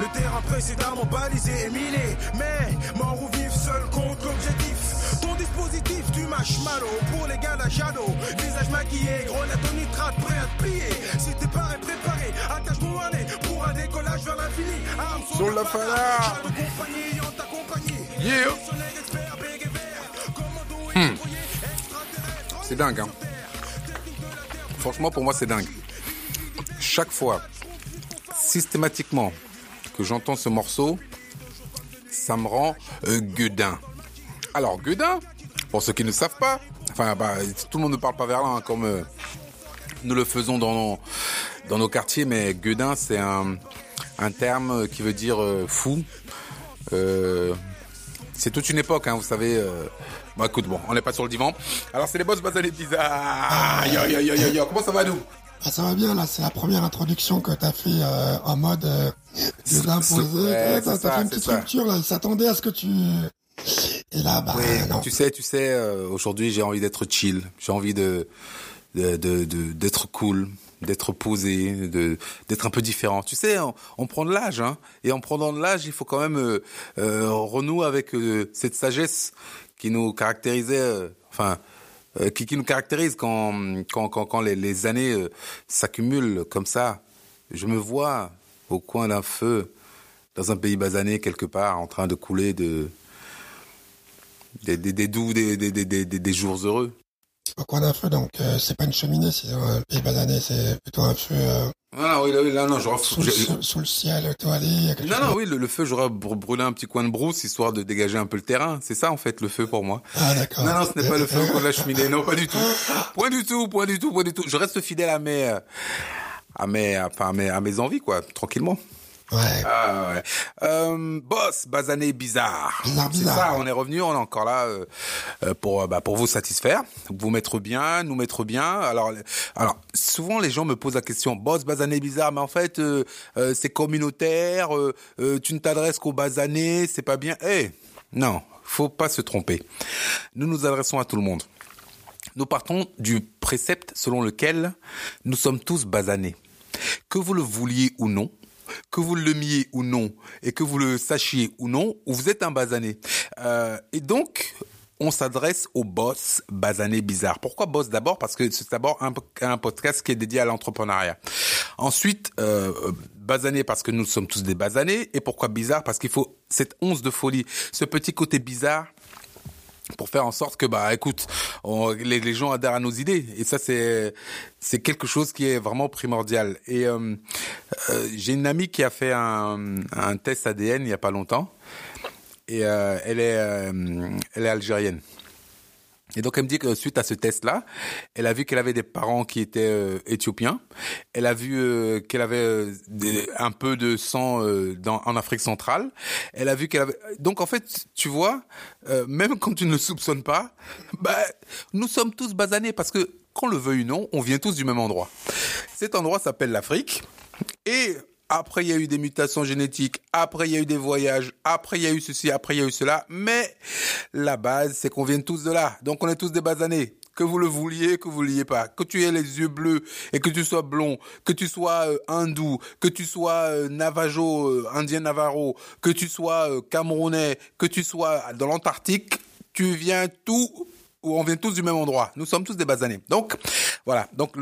Le terrain précédemment balisé et miné. Mais mort ou vif, seul contre l'objectif. Ton dispositif, tu mâches malo pour les gars la Jado. Visage maquillé, grenade au nitrate, prêt à te plier. Si t'es pas préparé, attache ton harnais pour un décollage vers l'infini. Arme Sur la. Yeah. Hmm. C'est dingue, hein. Franchement, pour moi, c'est dingue. Chaque fois, systématiquement, que j'entends ce morceau, ça me rend euh. Alors, gueudin, pour ceux qui ne savent pas, enfin, bah, tout le monde ne parle pas verlan hein, comme euh, nous le faisons dans nos, dans nos quartiers, mais gueudin, c'est un, un terme qui veut dire euh, fou. Euh, c'est toute une époque, hein, vous savez. Bon, écoute, bon, on n'est pas sur le divan. Alors, c'est les boss basanés bizarres. Yo, yo, yo, yo, yo. Comment ça va, nous? Ah, ça va bien, là, c'est la première introduction que t'as fait euh, en mode euh, de l'imposer. ouais, t'as fait une petite ça. rupture, là, il s'attendait à ce que tu... Et là, bah, non. Tu sais, tu sais, euh, aujourd'hui, j'ai envie d'être chill. J'ai envie de de- de- de- d'être cool, d'être posé, de d'être un peu différent. Tu sais, on, on prend de l'âge, hein, et en prenant de l'âge, il faut quand même euh, euh, renouer avec cette sagesse qui nous caractérisait, enfin, euh, qui, nous caractérise quand les, années euh, s'accumulent comme ça. Je me vois au coin d'un feu dans un pays basané quelque part, en train de couler de des, doux, des, jours heureux. Au coin d'un feu, donc euh, c'est pas une cheminée, c'est un pays basané, c'est plutôt un feu euh, Ah oui, là, oui, là, non, j'aurais sous, le, j'ai- sous- sous le ciel étoilé. quelque Non, chose. non, oui, le, le feu, j'aurais br- brûlé un petit coin de brousse histoire de dégager un peu le terrain. C'est ça, en fait, le feu pour moi. Ah, d'accord. Non, non, ce n'est pas le feu qu'on a cheminée. Non, pas du tout. Point du tout, point du tout, point du tout. Je reste fidèle à mes, à mes, enfin, à mes, à mes envies, quoi, tranquillement. Ouais. Ah ouais. Euh, boss, basané bizarre. Bizarre, C'est ça, on est revenu, on est encore là euh, euh, pour euh, bah, pour vous satisfaire, vous mettre bien, nous mettre bien. Alors alors souvent les gens me posent la question, boss basané bizarre, mais en fait euh, euh, c'est communautaire, euh, euh, tu ne t'adresses qu'aux basanés, c'est pas bien. Eh non, faut pas se tromper. Nous nous adressons à tout le monde. Nous partons du précepte selon lequel nous sommes tous basanés. Que vous le vouliez ou non, que vous l'aimiez ou non, et que vous le sachiez ou non, vous êtes un basané. Euh, et donc, on s'adresse au boss basané bizarre. Pourquoi boss? D'abord Parce que c'est d'abord un, podcast qui est dédié à l'entrepreneuriat. Ensuite, euh, basané parce que nous sommes tous des basanés. Et pourquoi bizarre? Parce qu'il faut cette once de folie, ce petit côté bizarre pour faire en sorte que bah écoute on- les, gens adhèrent à nos idées. Et ça c'est c'est quelque chose qui est vraiment primordial. Et euh, euh, j'ai une amie qui a fait un, un test ADN il y a pas longtemps. Et euh, elle est euh, elle est algérienne et donc elle me dit que suite à ce test-là, elle a vu qu'elle avait des parents qui étaient euh, éthiopiens. Elle a vu euh, qu'elle avait euh, des- un peu de sang euh, dans, en Afrique centrale. Elle a vu qu'elle avait. Donc en fait, tu vois, euh, même quand tu ne le soupçonnes pas, bah, nous sommes tous basanés parce que qu'on le veuille ou non, on vient tous du même endroit. Cet endroit s'appelle l'Afrique et après, il y a eu des mutations génétiques. Après, il y a eu des voyages. Après, il y a eu ceci. Après, il y a eu cela. Mais la base, c'est qu'on vient tous de là. Donc, on est tous des basanés. Que vous le vouliez, que vous ne vouliez pas. Que tu aies les yeux bleus et que tu sois blond. Que tu sois euh, hindou. Que tu sois euh, navajo, euh, indien navarro. Que tu sois camerounais. Que tu sois dans l'Antarctique. Tu viens tout où on vient tous du même endroit. Nous sommes tous des basanés. Donc, voilà. Donc,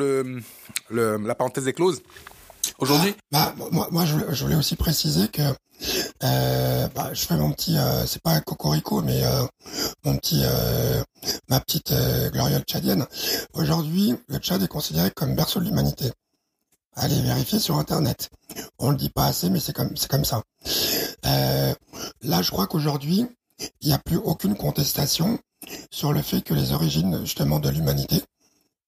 la parenthèse est close. Aujourd'hui, Bah, moi, je, voulais- aussi préciser que euh, bah, je fais mon petit, euh, c'est pas un cocorico, mais euh, mon petit, euh, ma petite gloriole tchadienne. Aujourd'hui, le Tchad est considéré comme berceau de l'humanité. Allez vérifier sur Internet. On le dit pas assez, mais c'est comme, c'est comme ça. Là, je crois qu'aujourd'hui, il n'y a plus aucune contestation sur le fait que les origines justement de l'humanité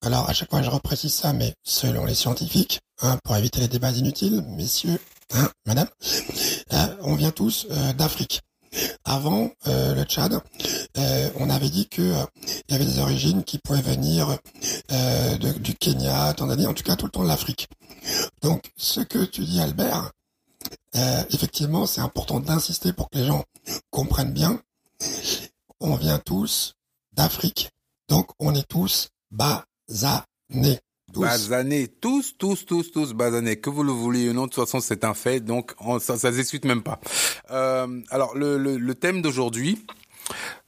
alors, à chaque fois, je reprécise ça, mais selon les scientifiques, hein, pour éviter les débats inutiles, messieurs, hein, madame, euh, on vient tous euh, d'Afrique. Avant euh, le Tchad, euh, on avait dit que euh, il y avait des origines qui pouvaient venir du Kenya, Tanzanie, en tout cas tout le temps de l'Afrique. Donc, ce que tu dis, Albert, effectivement, c'est important d'insister pour que les gens comprennent bien. On vient tous d'Afrique, donc on est tous basanés. Basanés, tous, tous, tous, tous basanés. Que vous le vouliez ou non, de toute façon, c'est un fait, donc ça, ça se même pas. Euh, alors, le, le, le thème d'aujourd'hui,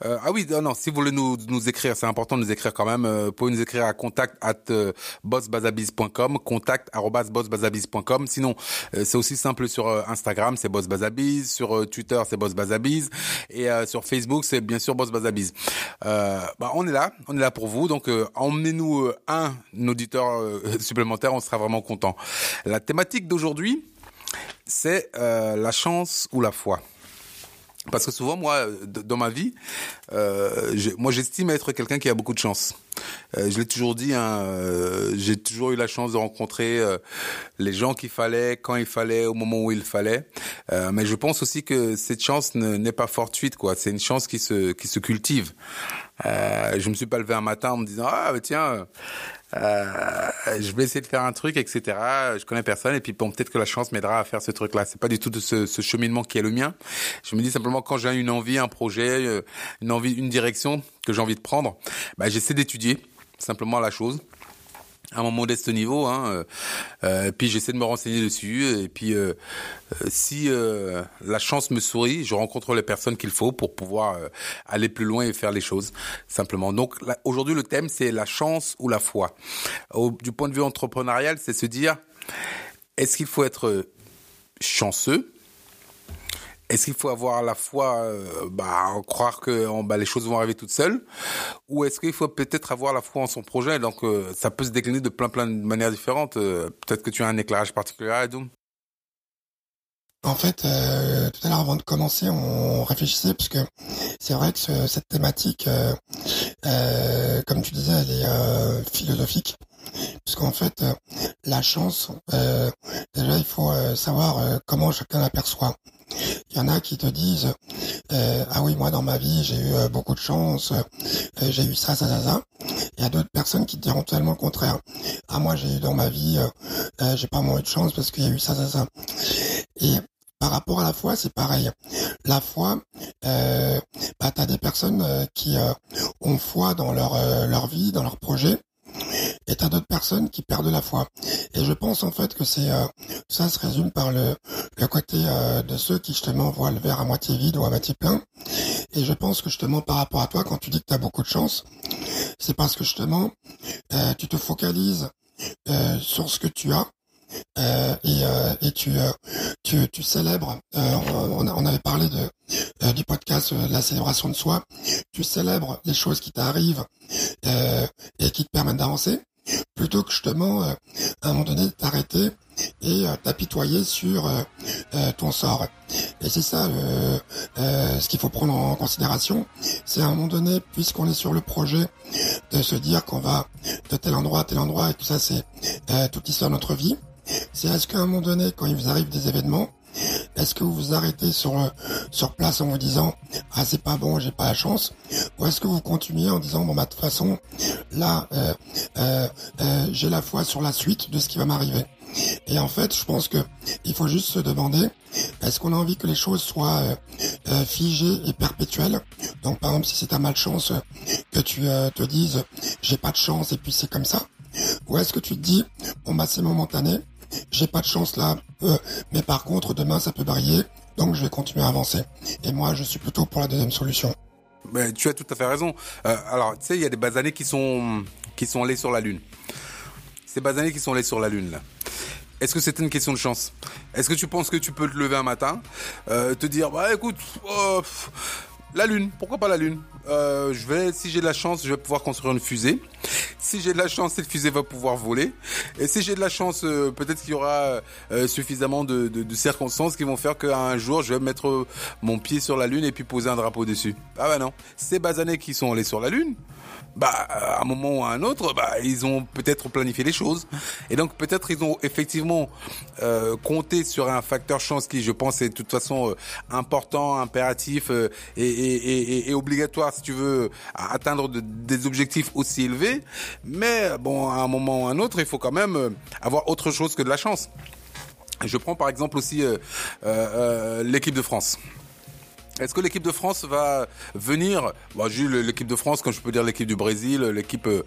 euh, ah oui, non, non, si vous voulez nous, nous écrire, c'est important de nous écrire quand même. Euh, vous pouvez nous écrire à contact at euh, bossbazabiz.com, contact bossbazabiz.com. Sinon, euh, c'est aussi simple sur Instagram, c'est bossbazabiz, sur Twitter, c'est bossbazabiz, et sur Facebook, c'est bien sûr bossbazabiz. bah, on est là, on est là pour vous. Donc, emmenez-nous un auditeur supplémentaire, on sera vraiment content. La thématique d'aujourd'hui, c'est la chance ou la foi. Parce que souvent, moi, dans ma vie, euh, moi, j'estime être quelqu'un qui a beaucoup de chance. Euh, je l'ai toujours dit, hein, euh, j'ai toujours eu la chance de rencontrer euh, les gens qu'il fallait, quand il fallait, au moment où il fallait. Euh, mais je pense aussi que cette chance n'est pas fortuite, quoi. C'est une chance qui se qui se cultive. je me suis pas levé un matin en me disant ah tiens euh, je vais essayer de faire un truc, etc. Je connais personne et puis bon, peut-être que la chance m'aidera à faire ce truc-là. C'est pas du tout de ce, ce, cheminement qui est le mien. Je me dis simplement quand j'ai une envie, un projet, euh, une envie, une direction que j'ai envie de prendre, bah, j'essaie d'étudier simplement la chose à mon modeste niveau. Hein, euh, euh, puis j'essaie de me renseigner dessus. Et puis euh, si la chance me sourit, je rencontre les personnes qu'il faut pour pouvoir aller plus loin et faire les choses simplement. Donc aujourd'hui le thème c'est la chance ou la foi. Du point de vue entrepreneurial, c'est se dire est-ce qu'il faut être chanceux est-ce qu'il faut avoir la fois euh, bah, croire que bah, les choses vont arriver toutes seules? Ou est-ce qu'il faut peut-être avoir la foi en son projet? Donc euh, ça peut se décliner de plein plein de manières différentes. Euh, peut-être que tu as un éclairage particulier Adoum en fait, tout à l'heure, avant de commencer, on réfléchissait parce que c'est vrai que ce, cette thématique, comme tu disais, elle est philosophique, puisqu'en fait, la chance, déjà, il faut savoir comment chacun l'aperçoit. Il y en a qui te disent euh, ah oui moi dans ma vie j'ai eu euh, beaucoup de chance, euh, j'ai eu ça ça ça ça. Il y a d'autres personnes qui te diront totalement le contraire. Ah moi j'ai eu dans ma vie j'ai pas moins eu de chance parce qu'il y a eu ça ça ça. Et par rapport à la foi, c'est pareil. La foi, bah, tu as des personnes qui ont foi dans leur, leur vie, dans leur projet, et t'as d'autres personnes qui perdent la foi. Et je pense en fait que c'est euh, ça se résume par le, le côté euh, de ceux qui justement voient le verre à moitié vide ou à moitié plein. Et je pense que justement par rapport à toi, quand tu dis que tu as beaucoup de chance, c'est parce que justement euh, tu te focalises sur ce que tu as euh, et, euh, et tu, euh, tu, tu célèbres. On, on, avait parlé de du podcast la célébration de soi. Tu célèbres les choses qui t'arrivent et qui te permettent d'avancer, plutôt que justement à un moment donné t'arrêter et t'apitoyer sur ton sort. Et c'est ça ce qu'il faut prendre en considération. C'est à un moment donné, puisqu'on est sur le projet, de se dire qu'on va de tel endroit à tel endroit et tout ça c'est toute l'histoire de notre vie c'est est-ce qu'à un moment donné, quand il vous arrive des événements, est-ce que vous vous arrêtez sur euh, sur place en vous disant ah c'est pas bon j'ai pas la chance ou est-ce que vous continuez en disant bon bah de toute façon là euh, euh, euh, j'ai la foi sur la suite de ce qui va m'arriver et en fait je pense que il faut juste se demander est-ce qu'on a envie que les choses soient euh, figées et perpétuelles? Donc par exemple si c'est ta malchance que tu te dises j'ai pas de chance et puis c'est comme ça. Ou est-ce que tu te dis bon bah c'est momentané j'ai pas de chance là, euh, mais par contre demain ça peut varier, donc je vais continuer à avancer. Et moi je suis plutôt pour la deuxième solution. Mais tu as tout à fait raison. Euh, alors tu sais il y a des basanés qui sont qui sont allés sur la lune. Ces basanés qui sont allés sur la lune là. Est-ce que c'est une question de chance? Est-ce que tu penses que tu peux te lever un matin, euh, te dire bah écoute, oh, la lune, pourquoi pas la lune? Euh, Je vais, si j'ai de la chance, je vais pouvoir construire une fusée. Si j'ai de la chance, cette fusée va pouvoir voler. Et si j'ai de la chance, euh, peut-être qu'il y aura euh, suffisamment de, de, de, circonstances qui vont faire qu'un jour, je vais mettre mon pied sur la lune et puis poser un drapeau dessus. Ah bah non, ces basanés qui sont allés sur la lune, bah à un moment ou à un autre, bah ils ont peut-être planifié les choses et donc peut-être ils ont effectivement euh, compté sur un facteur chance qui, je pense, est de toute façon euh, important, impératif euh, et, et, et, et, obligatoire si tu veux atteindre de, des objectifs aussi élevés. Mais bon, à un moment ou à un autre, il faut quand même euh, avoir autre chose que de la chance. Je prends par exemple aussi euh, l'équipe de France. Est-ce que l'équipe de France va venir? Bon, Jules, l'équipe de France, comme je peux dire l'équipe du Brésil, l'équipe, euh,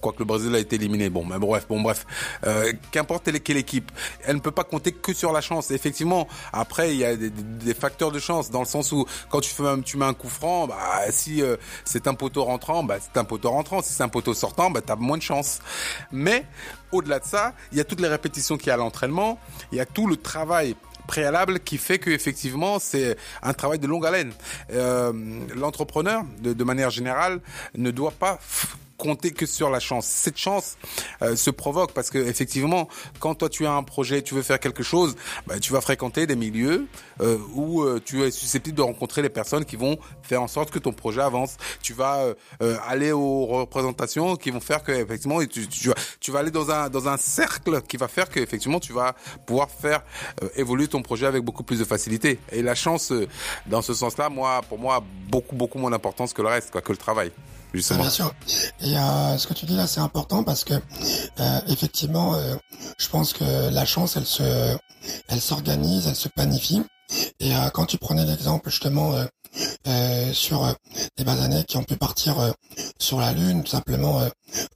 quoique le Brésil a été éliminé. Bon, mais bref, bon, bref. Euh, Qu'importe quelle équipe, elle ne peut pas compter que sur la chance. effectivement, après, il y a des, des, facteurs de chance dans le sens où quand tu fais tu mets un coup franc, bah si euh, c'est un poteau rentrant, bah c'est un poteau rentrant. Si c'est un poteau sortant, bah t'as moins de chance. Mais au-delà de ça, il y a toutes les répétitions qu'il y a à l'entraînement, il y a tout le travail préalable qui fait que effectivement c'est un travail de longue haleine. Euh, L'entrepreneur, de, de, manière générale, ne doit pas compter que sur la chance. Cette chance euh, se provoque parce que effectivement, quand toi tu as un projet, tu veux faire quelque chose, bah, tu vas fréquenter des milieux euh, où euh, tu es susceptible de rencontrer les personnes qui vont faire en sorte que ton projet avance. Tu vas euh, euh, aller aux représentations qui vont faire que effectivement tu, tu, tu, vas aller dans un dans un cercle qui va faire que effectivement tu vas pouvoir faire évoluer ton projet avec beaucoup plus de facilité. Et la chance, dans ce sens-là, moi, pour moi, beaucoup beaucoup moins d'importance que le reste, quoi, que le travail. Bien sûr. Et euh, ce que tu dis là, c'est important parce que euh, effectivement, euh, je pense que la chance, elle se, elle s'organise, elle se planifie. Et euh, quand tu prenais l'exemple justement euh, euh, sur des basanais qui ont pu partir sur la lune, tout simplement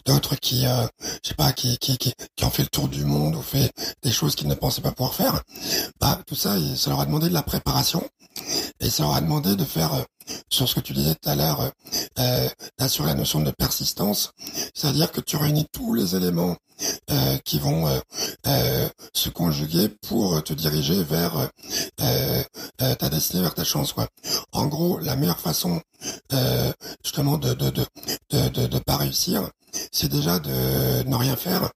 d'autres qui, je sais pas, qui, qui, qui, qui, ont fait le tour du monde ou fait des choses qu'ils ne pensaient pas pouvoir faire, bah tout ça, ça leur a demandé de la préparation et ça leur a demandé de faire sur ce que tu disais tout à l'heure, euh, sur la notion de persistance, c'est-à-dire que tu réunis tous les éléments euh, qui vont euh, euh, se conjuguer pour te diriger vers euh, ta destinée, vers ta chance. Quoi. En gros, la meilleure façon justement de, de, de, de, de pas réussir, c'est déjà de ne rien faire.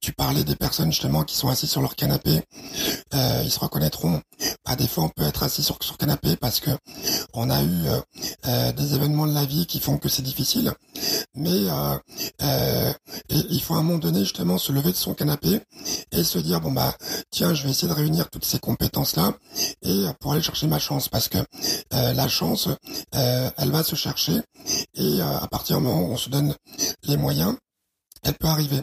Tu parlais des personnes justement qui sont assises sur leur canapé. Euh, ils se reconnaîtront. À des fois, on peut être assis sur sur canapé parce que on a eu euh, euh, des événements de la vie qui font que c'est difficile. Mais il faut à un moment donné justement se lever de son canapé et se dire bon bah tiens, je vais essayer de réunir toutes ces compétences là et pour aller chercher ma chance parce que la chance, elle va se chercher et à partir du moment où on se donne les moyens, elle peut arriver.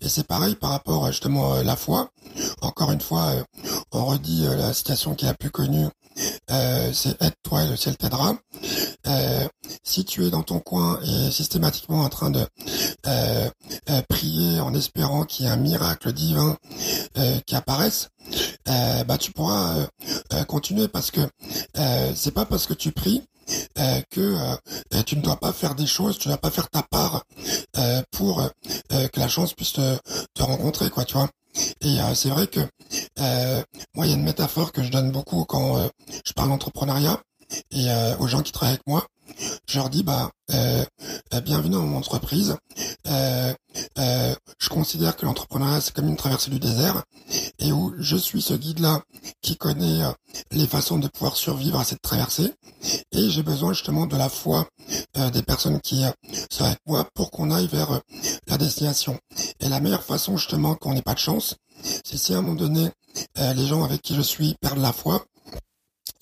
Et c'est pareil par rapport justement à la foi. Encore une fois, euh, on redit euh, la citation qui est la plus connue, euh, c'est aide-toi et le ciel t'aidera. si tu es dans ton coin et systématiquement en train de prier en espérant qu'il y ait un miracle divin qui apparaisse, bah tu pourras continuer parce que c'est pas parce que tu pries euh, que euh, tu ne dois pas faire des choses, tu ne dois pas faire ta part euh, pour que la chance puisse te, te, rencontrer, quoi, tu vois. Et c'est vrai que moi, il y a une métaphore que je donne beaucoup quand je parle d'entrepreneuriat et aux gens qui travaillent avec moi je leur dis bah euh, euh, bienvenue dans mon entreprise. Euh, je considère que l'entrepreneuriat c'est comme une traversée du désert et où je suis ce guide là qui connaît les façons de pouvoir survivre à cette traversée et j'ai besoin justement de la foi des personnes qui sont avec moi pour qu'on aille vers la destination. Et la meilleure façon justement qu'on n'ait pas de chance, c'est si à un moment donné les gens avec qui je suis perdent la foi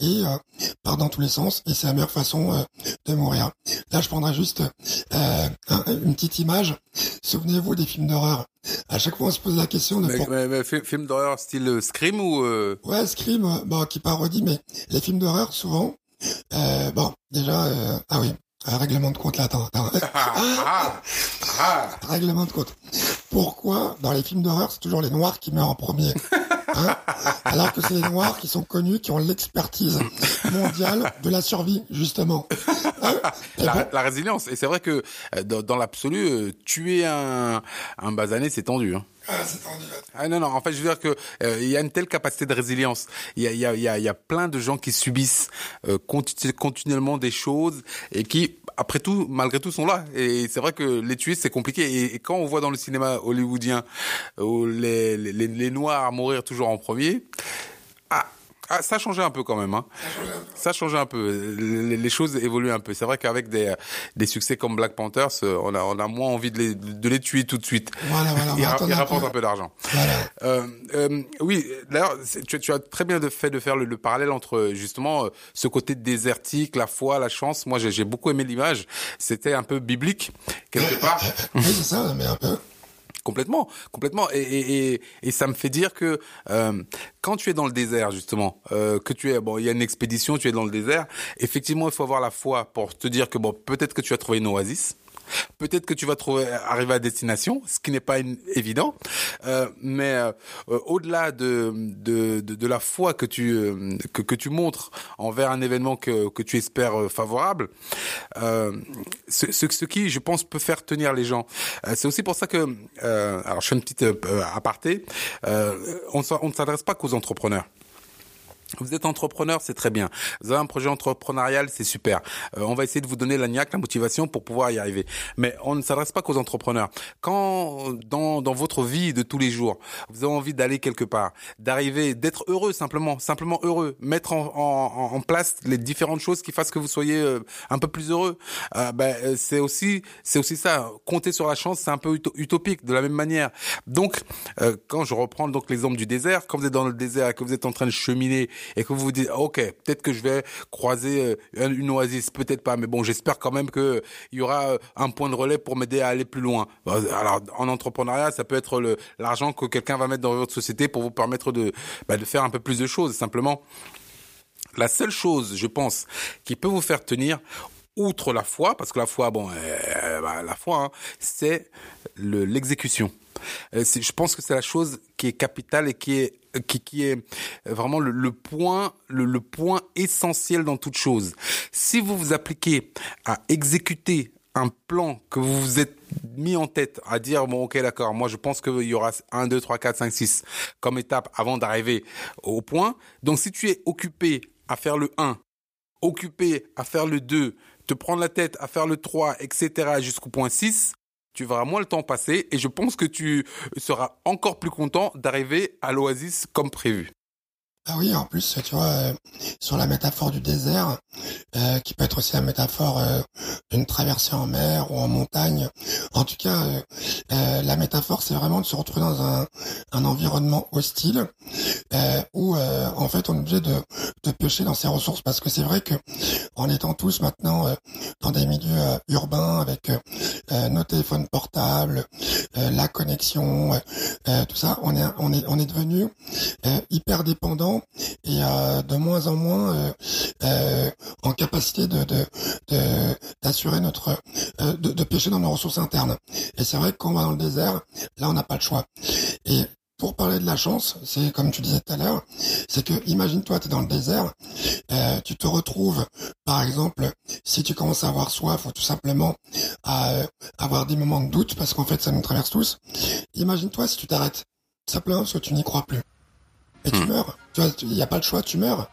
et euh, part dans tous les sens et c'est la meilleure façon euh, de mourir. Là, je prendrai juste euh, une petite image. Souvenez-vous des films d'horreur. À chaque fois, on se pose la question de. Mais, mais, film d'horreur style euh, Scream ou Ouais, Scream, bon, qui parodie, mais les films d'horreur souvent. bon, déjà, ah oui, règlement de compte là, attends, attends. Ah, ah, ah. règlement de compte. Pourquoi dans les films d'horreur c'est toujours les noirs qui meurent en premier? Hein Alors que c'est les Noirs qui sont connus, qui ont l'expertise mondiale de la survie, justement. Hein la, la, résilience. Et c'est vrai que euh, dans, dans l'absolu, euh, tuer un, un basané, c'est tendu. Hein. Ah. Ah non, non, en fait, je veux dire que euh, il y a une telle capacité de résilience. Il y a, y a, y a, y a plein de gens qui subissent euh, continuellement des choses et qui, après tout, malgré tout, sont là. Et c'est vrai que les tuer, c'est compliqué. Et, quand on voit dans le cinéma hollywoodien les, les, les noirs mourir toujours en premier, ah, ça a changé un peu quand même. Hein. Ça a changé un peu. Les, choses évoluent un peu. C'est vrai qu'avec des, des succès comme Black Panthers, euh, on a, on a moins envie de les, de les tuer tout de suite. Voilà, voilà. Ils, rapportent un peu, d'argent. Voilà. Euh, euh, oui, d'ailleurs, tu, tu, as très bien fait de faire le, parallèle entre justement euh, ce côté désertique, la foi, la chance. Moi, j'ai beaucoup aimé l'image. C'était un peu biblique quelque part. oui, c'est ça, mais un peu complètement, complètement. Et, et, et, et, ça me fait dire que euh, quand tu es dans le désert justement, euh, que tu es bon, il y a une expédition, tu es dans le désert. Effectivement, il faut avoir la foi pour te dire que bon, peut-être que tu as trouvé une oasis. Peut-être que tu vas trouver arriver à destination, ce qui n'est pas évident. Euh, mais euh, au-delà de, de, de, de, la foi que tu euh, que, que tu montres envers un événement que, que tu espères euh, favorable, euh, ce, ce, ce, qui, je pense, peut faire tenir les gens. c'est aussi pour ça que, alors je fais une petite aparté, on ne s'adresse pas qu'aux entrepreneurs. Vous êtes entrepreneur, c'est très bien. Vous avez un projet entrepreneurial, c'est super. Euh, on va essayer de vous donner la niaque, la motivation pour pouvoir y arriver. Mais on ne s'adresse pas qu'aux entrepreneurs. Quand dans, dans votre vie de tous les jours, vous avez envie d'aller quelque part, d'arriver, d'être heureux simplement, simplement heureux, mettre en, en, en, place les différentes choses qui fassent que vous soyez euh, un peu plus heureux, euh, ben, euh, c'est aussi c'est aussi ça. Compter sur la chance, c'est un peu utopique de la même manière. Donc, euh, quand je reprends donc l'exemple du désert, quand vous êtes dans le désert et que vous êtes en train de cheminer et que vous vous dites ok peut-être que je vais croiser euh, une oasis peut-être pas mais bon j'espère quand même que il y aura euh, un point de relais pour m'aider à aller plus loin alors en entrepreneuriat ça peut être le l'argent que quelqu'un va mettre dans votre société pour vous permettre de bah, de faire un peu plus de choses simplement la seule chose je pense qui peut vous faire tenir outre la foi, parce que la foi, bon, euh, bah, la foi, hein, c'est l'exécution. Euh, je pense que c'est la chose qui est capitale et qui est qui, qui est vraiment le, le point le, le, point essentiel dans toute chose. Si vous vous appliquez à exécuter un plan que vous vous êtes mis en tête à dire bon ok d'accord moi je pense qu'il y aura 1 2 3 4 5 6 comme étape avant d'arriver au point donc si tu es occupé à faire le 1 occupé à faire le 2 te prendre la tête à faire le 3 etc jusqu'au point 6 tu verras moins le temps passer et je pense que tu seras encore plus content d'arriver à l'oasis comme prévu. Ah oui, en plus, tu vois, euh, sur la métaphore du désert, euh, qui peut être aussi la métaphore euh, d'une traversée en mer ou en montagne. En tout cas, la métaphore, c'est vraiment de se retrouver dans un, environnement hostile où, en fait, on est obligé de, de piocher dans ses ressources parce que c'est vrai que en étant tous maintenant dans des milieux urbains avec nos téléphones portables, la connexion, tout ça, on est on devenu hyper dépendant et euh, de moins en moins euh, euh, en capacité de d'assurer notre de, de pêcher dans nos ressources internes. Et c'est vrai que quand on va dans le désert, là on n'a pas le choix. Et pour parler de la chance, c'est comme tu disais tout à l'heure, c'est que imagine-toi, tu es dans le désert, euh, tu te retrouves, par exemple, si tu commences à avoir soif ou tout simplement à avoir des moments de doute, parce qu'en fait ça nous traverse tous, imagine-toi si tu t'arrêtes, simplement parce que tu n'y crois plus et tu hmm. meurs. Il n'y a pas le choix, tu meurs.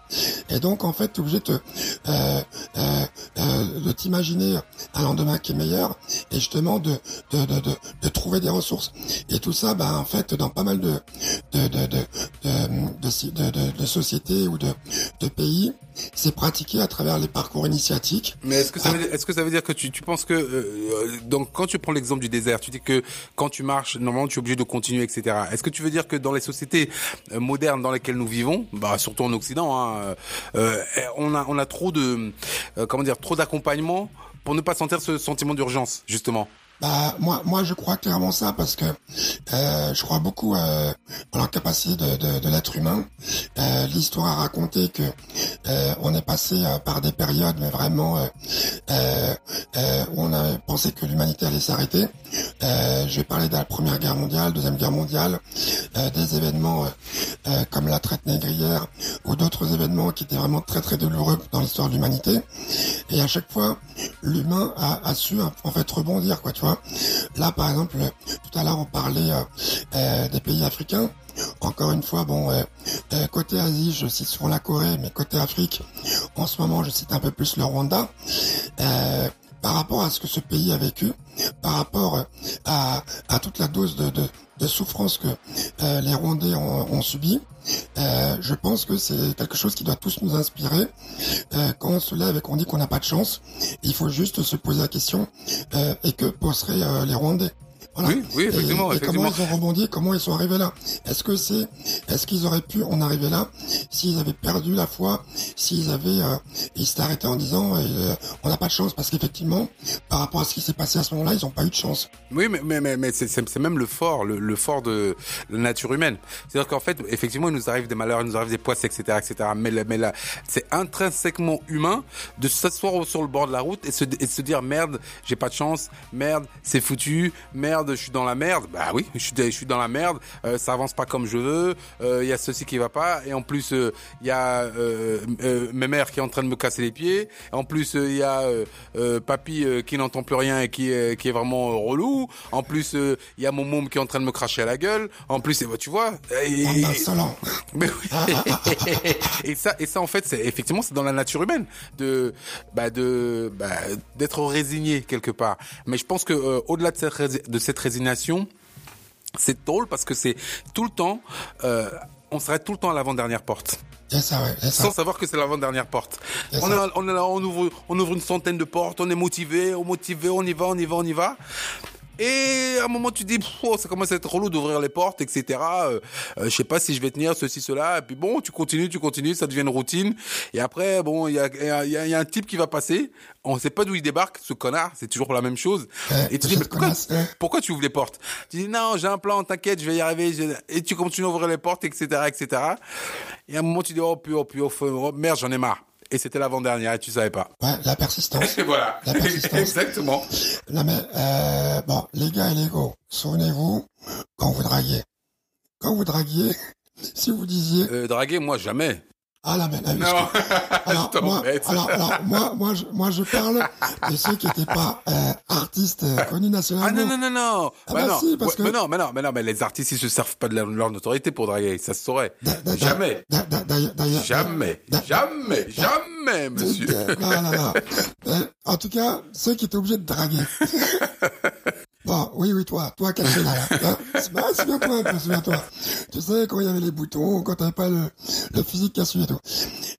Et donc, en fait, tu es obligé de, euh, euh, euh, de t'imaginer un lendemain qui est meilleur et justement de, de, de, de, de trouver des ressources. Et tout ça, ben, en fait, dans pas mal de, de, de, de, de, de, sociétés ou de, de pays, c'est pratiqué à travers les parcours initiatiques. Mais est-ce que ça veut dire, est-ce que ça veut dire que tu, tu penses que euh, donc quand tu prends l'exemple du désert, tu dis que quand tu marches, normalement tu es obligé de continuer, etc. Est-ce que tu veux dire que dans les sociétés modernes dans lesquelles nous vivons, bah surtout en Occident, hein, euh, on a on a trop de euh, comment dire trop d'accompagnement pour ne pas sentir ce sentiment d'urgence justement. Bah moi moi je crois clairement ça parce que euh, je crois beaucoup euh, en la capacité de, de, de l'être humain. Euh, L'histoire a raconté que euh, on est passé euh, par des périodes mais vraiment euh, où on a pensé que l'humanité allait s'arrêter. je vais parler de la Première Guerre mondiale, Deuxième Guerre mondiale, des événements comme la traite négrière ou d'autres événements qui étaient vraiment très très douloureux dans l'histoire de l'humanité. Et à chaque fois, l'humain a, a, su en fait rebondir quoi. Tu Là, par exemple, tout à l'heure, on parlait euh, euh, des pays africains. Encore une fois, bon, euh, côté Asie, je cite souvent la Corée, mais côté Afrique, en ce moment, je cite un peu plus le Rwanda. Par rapport à ce que ce pays a vécu, par rapport à, toute la dose de, souffrance que les Rwandais ont, ont subi, euh, je pense que c'est quelque chose qui doit tous nous inspirer. Euh, quand on se lève et qu'on dit qu'on n'a pas de chance, il faut juste se poser la question euh, et que poseraient les Rwandais Oui, oui, effectivement. Et, effectivement. comment ils ont rebondi, comment ils sont arrivés là? Est-ce que c'est, est-ce qu'ils auraient pu en arriver là? S'ils avaient perdu la foi, s'ils avaient, euh, ils s'étaient arrêtés en disant, euh, on n'a pas de chance parce qu'effectivement, par rapport à ce qui s'est passé à ce moment-là, ils n'ont pas eu de chance. Oui, mais mais mais, mais c'est même le fort, le, le fort de la nature humaine. C'est-à-dire qu'en fait, effectivement, il nous arrive des malheurs, il nous arrive des poisses, etc., etc. Mais mais là, c'est intrinsèquement humain de s'asseoir sur le bord de la route et se, et se dire merde, j'ai pas de chance, merde, c'est foutu, merde, je suis dans la merde. Bah oui, je suis, je suis dans la merde, euh, ça avance pas comme je veux, euh, il y a ceci qui va pas, et en plus il euh, y a euh, euh, mes mères qui est en train de me casser les pieds, en plus il y a papy qui n'entend plus rien et qui est, qui est vraiment relou, en plus il y a mon môme qui est en train de me cracher à la gueule, en plus bah, tu vois. Et, mais oui. et ça, et ça en fait, c'est effectivement c'est dans la nature humaine de bah de bah, d'être résigné quelque part. Mais je pense que euh, au-delà de cette, de cette résignation, c'est drôle parce que c'est tout le temps, euh, on serait tout le temps à l'avant-dernière porte. Sans savoir que c'est l'avant-dernière porte. On est, on est, là, on ouvre, on ouvre une centaine de portes, on est motivé, on motivé, on y va, on y va, on y va. Et à un moment, tu dis, oh, ça commence à être relou d'ouvrir les portes, etc. Euh, euh, je sais pas si je vais tenir ceci, cela. Et puis bon, tu continues, tu continues, ça devient une routine. Et après, bon, il y a, y, y a, un type qui va passer. On sait pas d'où il débarque, ce connard. C'est toujours la même chose. et tu dis, mais pourquoi, pourquoi tu ouvres les portes? Tu dis, non, j'ai un plan, t'inquiète, je vais y arriver. Et tu continues à ouvrir les portes, etc., etc. Et à un moment, tu dis, oh, puis, oh, puis, oh, oh merde, j'en ai marre et c'était l'avant-dernière et tu savais pas. Ouais, la persistance. voilà. La persistance. Exactement. Non mais euh, bon, les gars et les go, souvenez-vous quand vous draguiez. Quand vous draguiez, si vous disiez. Euh, draguer, moi jamais. Ah là, mais là, non. alors, moi, alors, alors, moi, moi, je, moi, je parle de ceux qui n'étaient pas euh, artistes euh, connus nationalement. Ah non, non, non, non. Ah bah, bah non. Si, parce que... mais non, mais non, mais non, mais les artistes, ils se servent pas de leur, notoriété pour draguer, ça se saurait. Jamais. Jamais. Jamais. Jamais, monsieur. Non, non, non. Euh, en tout cas, ceux qui étaient obligés de draguer. Bon, oui, oui, toi, toi, caché là. Hein? Souviens-toi souviens-toi. Tu sais, quand il y avait les boutons, quand t'avais pas le, le physique suivi et tout.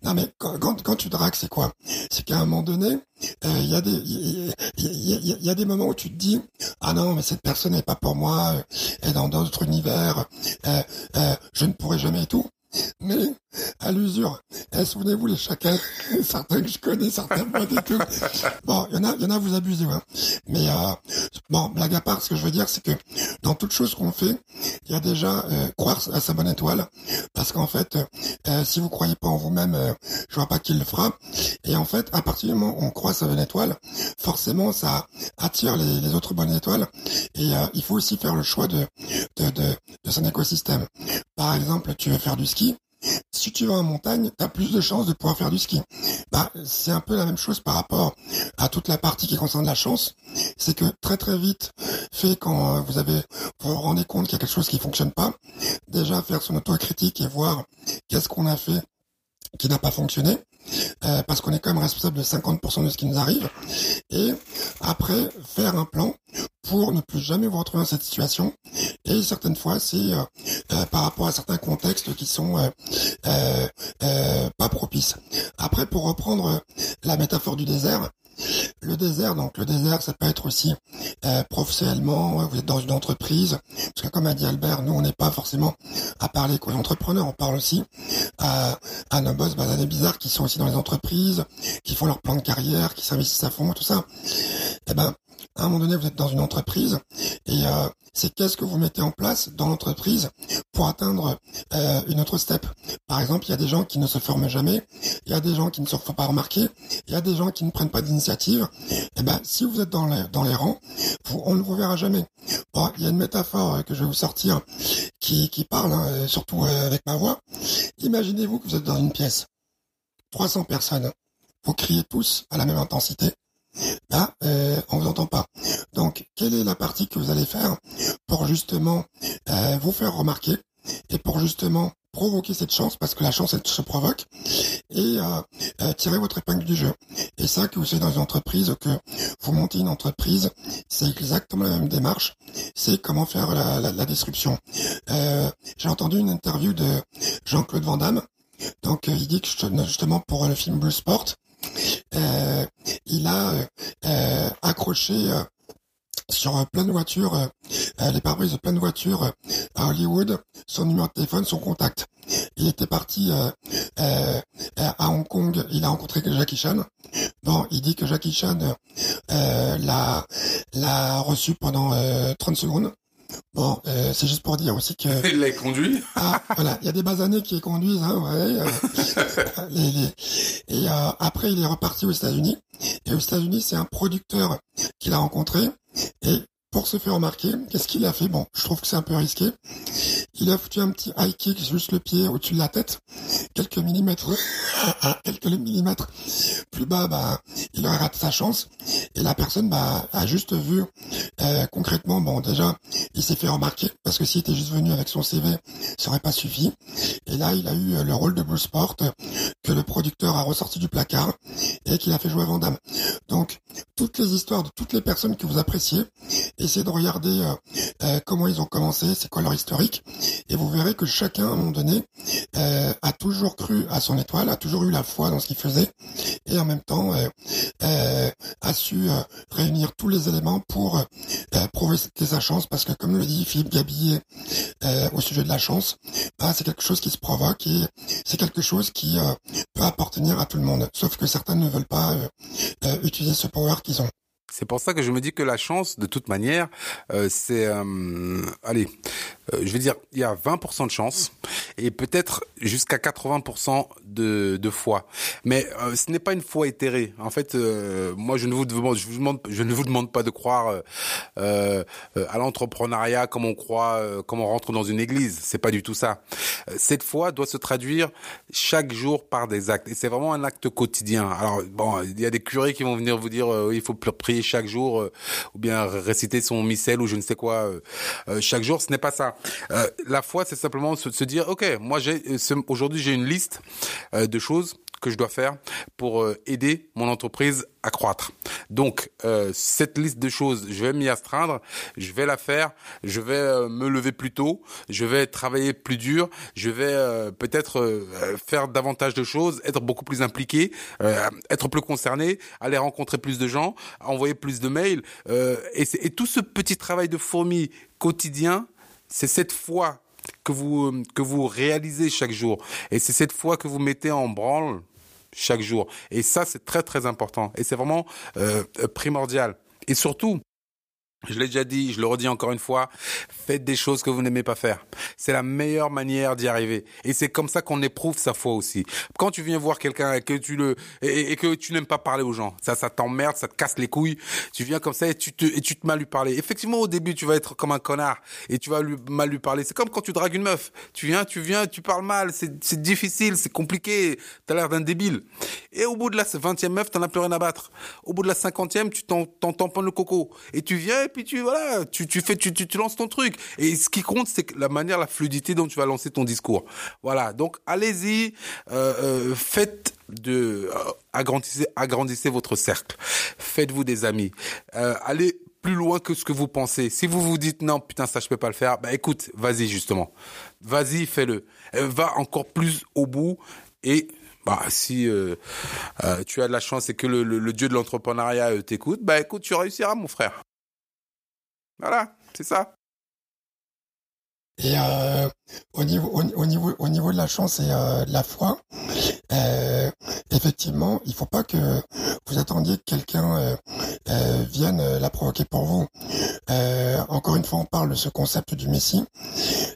Non, mais quand, quand, tu dragues, c'est quoi? C'est qu'à un moment donné, il y a des, il y, y, a des moments où tu te dis, ah non, mais cette personne n'est pas pour moi, elle est dans d'autres univers, euh, euh, je ne pourrai jamais et tout. Mais, à l'usure, eh, souvenez-vous les chacun, certains que je connais, certains pas et tout. Bon, il y en a, il y en a, vous abusez, hein. Mais, euh, bon, blague à part, ce que je veux dire, c'est que dans toute chose qu'on fait, il y a déjà euh, croire à sa bonne étoile, parce qu'en fait, euh, si vous croyez pas en vous-même, euh, je vois pas qui le fera. Et en fait, à partir du moment où on croit à sa bonne étoile, forcément, ça attire les, les autres bonnes étoiles. Et euh, il faut aussi faire le choix de, de, de, de son écosystème. Par exemple, tu veux faire du ski, si tu vas en montagne, tu as plus de chances de pouvoir faire du ski. Bah, c'est un peu la même chose par rapport à toute la partie qui concerne la chance. C'est que très très vite, fait quand euh, vous avez vous rendez compte qu'il y a quelque chose qui fonctionne pas, déjà faire son auto-critique et voir qu'est-ce qu'on a fait qui n'a pas fonctionné. Euh, parce qu'on est quand même responsable de 50% de ce qui nous arrive. Et après, faire un plan pour ne plus jamais vous retrouver dans cette situation. Et certaines fois, c'est euh, euh, par rapport à certains contextes qui sont pas propices. Après, pour reprendre la métaphore du désert, le désert, donc le désert, ça peut être aussi euh, professionnellement, vous êtes dans une entreprise, parce que comme a dit Albert, nous on n'est pas forcément à parler qu'aux entrepreneurs, on parle aussi à, à nos boss basanés bizarres qui sont aussi dans les entreprises, qui font leur plan de carrière, qui s'investissent à fond, tout ça. Eh ben, à un moment donné, vous êtes dans une entreprise et euh, c'est qu'est-ce que vous mettez en place dans l'entreprise pour atteindre euh, une autre step? Par exemple, il y a des gens qui ne se forment jamais, il y a des gens qui ne se font pas remarquer, il y a des gens qui ne prennent pas d'initiative. Eh ben, si vous êtes dans les, rangs, on ne vous verra jamais. Bon, il y a une métaphore que je vais vous sortir qui, qui parle, hein, surtout euh, avec ma voix. Imaginez-vous que vous êtes dans une pièce, 300 personnes, vous criez tous à la même intensité Là, euh, on vous entend pas. Donc, quelle est la partie que vous allez faire pour justement euh, vous faire remarquer et pour justement provoquer cette chance parce que la chance elle se provoque et euh, euh, tirer votre épingle du jeu. Et ça que vous soyez dans une entreprise que vous montez une entreprise, c'est exactement la même démarche. C'est comment faire la, la, la description. J'ai entendu une interview de Jean-Claude Van Damme. Donc il dit que justement pour le film Blue Sport, il a euh, accroché sur plein de voitures, les pare-brises de plein de voitures à Hollywood, son numéro de téléphone, son contact. Il était parti à Hong Kong, il a rencontré Jackie Chan. Bon, il dit que Jackie Chan l'a reçu pendant 30 secondes. Bon, euh, c'est juste pour dire aussi que... Il l'a conduit Ah, voilà, il y a des basanés qui les conduisent, hein, ouais. Euh, et euh, après, il est reparti aux États-Unis. Et aux États-Unis, c'est un producteur qu'il a rencontré. Et pour se faire remarquer, qu'est-ce qu'il a fait? Bon, je trouve que c'est un peu risqué. Il a foutu un petit high kick juste le pied au-dessus de la tête, quelques millimètres, quelques millimètres plus bas, bah, il aurait raté sa chance. Et la personne, bah, a juste vu euh, concrètement, bon, déjà, il s'est fait remarquer parce que s'il était juste venu avec son CV, ça aurait pas suffi. Et là, il a eu le rôle de Blue Sport que le producteur a ressorti du placard et qu'il a fait jouer à Vandame. Donc, toutes les histoires de toutes les personnes que vous appréciez, essayez de regarder euh, euh, comment ils ont commencé, c'est quoi leur historique, et vous verrez que chacun, à un moment donné, euh, a toujours cru à son étoile, a toujours eu la foi dans ce qu'il faisait, et en même temps a su réunir tous les éléments pour prouver sa chance, parce que comme le dit Philippe Gabillet au sujet de la chance, bah, c'est quelque chose qui se provoque et c'est quelque chose qui peut appartenir à tout le monde, sauf que certains ne veulent pas utiliser ce pouvoir qu'ils ont. C'est pour ça que je me dis que la chance, de toute manière, euh, c'est, euh, allez, euh, je veux dire, il y a 20% de chance et peut-être jusqu'à 80% de, de foi. Mais ce n'est pas une foi éthérée. En fait, moi, je ne vous demande, je je ne vous demande pas de croire à l'entrepreneuriat comme on croit, comme on rentre dans une église. C'est pas du tout ça. Cette foi doit se traduire chaque jour par des actes et c'est vraiment un acte quotidien. Alors bon, il y a des curés qui vont venir vous dire, il faut prier chaque jour euh, ou bien réciter son missel ou je ne sais quoi euh, euh, chaque jour. Ce n'est pas ça. La foi, c'est simplement se, se, dire, ok, moi j'ai aujourd'hui j'ai une liste de choses que je dois faire pour euh, aider mon entreprise à croître. Donc euh, cette liste de choses, je vais m'y astreindre, je vais la faire, je vais euh, me lever plus tôt, je vais travailler plus dur, je vais peut-être faire davantage de choses, être beaucoup plus impliqué, être plus concerné, aller rencontrer plus de gens, envoyer plus de mails et, et tout ce petit travail de fourmi quotidien, c'est cette foi que vous que vous réalisez chaque jour. Et c'est cette fois que vous mettez en branle chaque jour. Et ça c'est très très important. Et c'est vraiment euh, primordial. Et surtout je l'ai déjà dit, je le redis encore une fois, faites des choses que vous n'aimez pas faire. C'est la meilleure manière d'y arriver. Et c'est comme ça qu'on éprouve sa foi aussi. Quand tu viens voir quelqu'un et que tu le et, que tu n'aimes pas parler aux gens, ça ça t'emmerde, ça te casse les couilles. Tu viens comme ça et tu te et tu te mal lui parler. Effectivement, au début, tu vas être comme un connard et tu vas lui mal lui parler. C'est comme quand tu dragues une meuf. Tu viens, tu viens, tu parles mal, c'est difficile, c'est compliqué. T'as l'air d'un débile. Et au bout de la 20e meuf, t'en as plus rien à battre. Au bout de la 50e, tu t'en pas le coco et tu viens puis tu voilà, tu tu fais tu, tu, lances ton truc et ce qui compte c'est la manière la fluidité dont tu vas lancer ton discours. Voilà, donc allez-y, euh, euh, faites de euh, agrandissez agrandissez votre cercle. Faites-vous des amis. allez plus loin que ce que vous pensez. Si vous vous dites non, putain, ça je peux pas le faire, bah écoute, vas-y justement. Vas-y, fais-le. Va encore plus au bout et bah si euh, euh, tu as de la chance et que le, le, dieu de l'entrepreneuriat euh, t'écoute, bah écoute, tu réussiras mon frère. Voilà, c'est ça. Et euh, au niveau au, niveau au niveau de la chance et euh, de la foi, euh, effectivement, il faut pas que vous attendiez que quelqu'un vienne la provoquer pour vous. encore une fois, on parle de ce concept du Messie.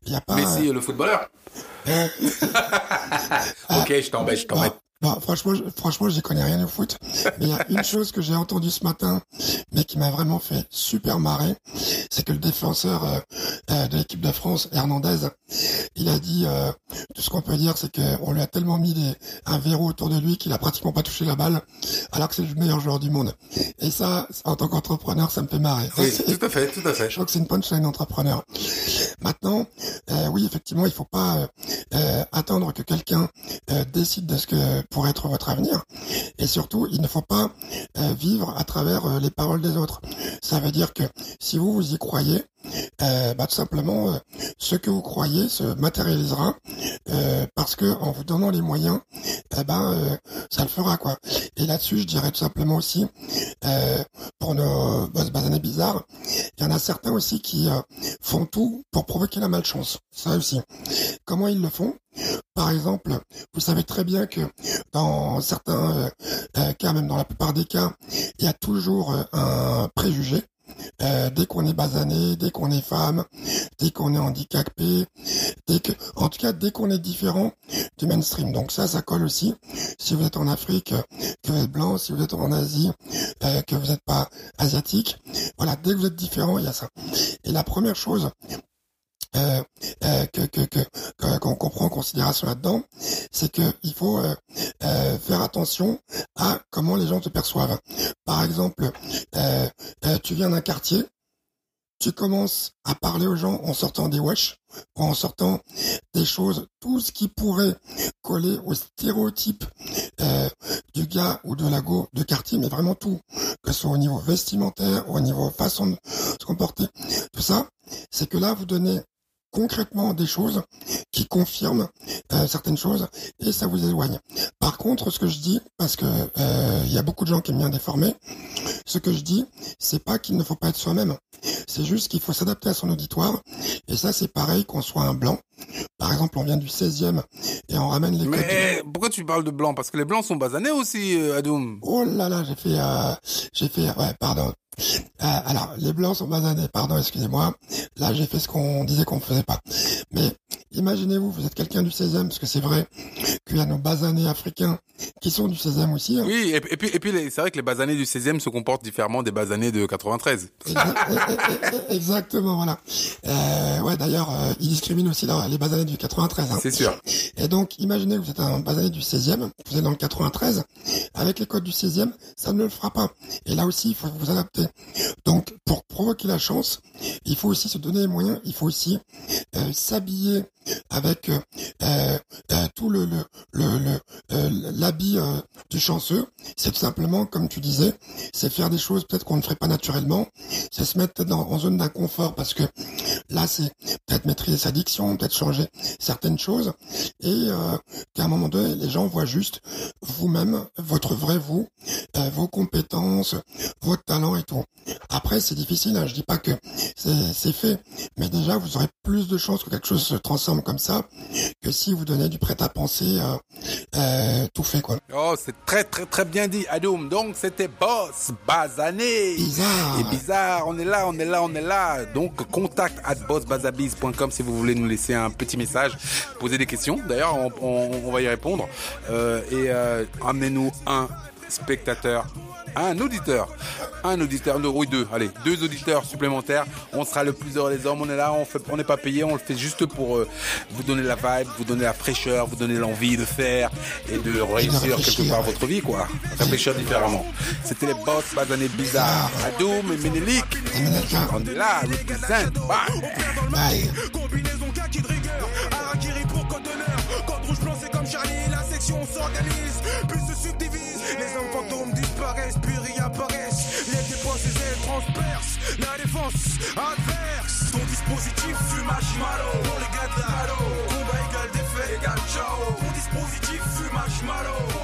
Il y a pas Messi, le footballeur. ok, je t'embête, je t'embête. Bah, franchement, franchement, j'y connais rien au foot. Mais il y a une chose que j'ai entendue ce matin, mais qui m'a vraiment fait super marrer, c'est que le défenseur euh, euh, de l'équipe de France, Hernandez, il a dit euh, tout ce qu'on peut dire, c'est qu'on lui a tellement mis des, un verrou autour de lui qu'il a pratiquement pas touché la balle, alors que c'est le meilleur joueur du monde. Et ça, en tant qu'entrepreneur, ça me fait marrer. Oui, tout à fait, tout à fait. Je crois que c'est une punchline entrepreneur. Maintenant, oui, effectivement, il faut pas attendre que quelqu'un décide de ce que pour être votre avenir. Et surtout, il ne faut pas euh, vivre à travers euh, les paroles des autres. Ça veut dire que si vous vous y croyez, euh, bah, tout simplement, ce que vous croyez se matérialisera euh, parce que en vous donnant les moyens, eh ben euh, ça le fera quoi. Et là-dessus, je dirais tout simplement aussi euh, pour nos boss basanés bizarres, il y en a certains aussi qui font tout pour provoquer la malchance. Ça aussi. Comment ils le font? Par exemple, vous savez très bien que dans certains cas, même dans la plupart des cas, il y a toujours un préjugé euh, dès qu'on est basané, dès qu'on est femme, dès qu'on est handicapé, dès que, en tout cas, dès qu'on est différent du mainstream. Donc ça, ça colle aussi. Si vous êtes en Afrique, que vous êtes blanc, si vous êtes en Asie, euh, que vous n'êtes pas asiatique, voilà, dès que vous êtes différent, il y a ça. Et la première chose euh, euh, que que qu'on comprend en considération là-dedans, c'est que il faut euh, attention à comment les gens te perçoivent. Par exemple, tu viens d'un quartier, tu commences à parler aux gens en sortant des wesh, en sortant des choses, tout ce qui pourrait coller au stéréotype du gars ou de la go de quartier, mais vraiment tout, que ce soit au niveau vestimentaire, au niveau façon de se comporter, tout ça, c'est que là, vous donnez concrètement des choses qui confirment euh, certaines choses et ça vous éloigne. Par contre, ce que je dis, parce que euh, il y a beaucoup de gens qui aiment bien déformer, ce que je dis, c'est pas qu'il ne faut pas être soi-même. C'est juste qu'il faut s'adapter à son auditoire. Et ça, c'est pareil qu'on soit un blanc. Par exemple, on vient du 16e et on ramène les Mais pourquoi tu parles de blanc? Parce que les blancs sont basanés aussi, euh, Adoum. Oh là là, j'ai fait, j'ai fait, ouais, pardon. Euh, alors, les blancs sont basanés, pardon, excusez-moi. Là, j'ai fait ce qu'on disait qu'on ne faisait pas. Mais imaginez-vous, vous êtes quelqu'un du 16e, parce que c'est vrai qu'il y a nos basanés africains qui sont du 16e aussi. Hein. Oui, et, puis, et puis c'est vrai que les basanés du 16e se comportent différemment des basanés de 93. Exactement, voilà. Euh, ouais, d'ailleurs, euh, ils discriminent aussi les basanés du 93. Hein. C'est sûr. Et donc, imaginez que vous êtes un basané du 16e, vous êtes dans le 93, avec les codes du 16e, ça ne le fera pas. Et là aussi, il faut vous adapter. Donc, pour provoquer la chance, il faut aussi se donner les moyens, il faut aussi euh, s'habiller avec euh, euh, tout le l'habit du chanceux. C'est tout simplement, comme tu disais, c'est faire des choses peut-être qu'on ne ferait pas naturellement. C'est se mettre dans, en zone d'inconfort parce que là, c'est peut-être maîtriser sa diction, peut-être changer certaines choses et qu'à un moment donné, les gens voient juste vous-même, votre vrai vous, vos compétences, votre talent et Après, c'est difficile. Hein, je dis pas que c'est fait, mais déjà, vous aurez plus de chances que quelque chose se transforme comme ça que si vous donnez du prêt-à-penser euh, euh, tout fait quoi. Oh, c'est très très très bien dit Adoum. Donc c'était Boss Bazané. Bizarre. Et bizarre, on est là, on est là, on est là. Donc contact at bossbazabiz.com si vous voulez nous laisser un petit message, poser des questions. D'ailleurs, on, va y répondre. Euh, et amenez-nous un spectateur un auditeur. Un auditeur, de oui, deux, allez, deux auditeurs supplémentaires. On sera le plus heureux des hommes. On est là, on fait, on n'est pas payé, on le fait juste pour euh, vous donner la vibe, vous donner la fraîcheur, vous donner l'envie de faire et de réussir quelque part votre vie, quoi. Réfléchir différemment. C'était les boss, pas d'année bizarre. Adoum et Ménélique. On est là, represent. Bye. Bye. Code rouge blanc, c'est comme Charlie, la section s'organise, transperce la défense adverse. Ton dispositif fumage malo pour les gars de la Combat égal défait égal ciao. Ton dispositif fumage malo.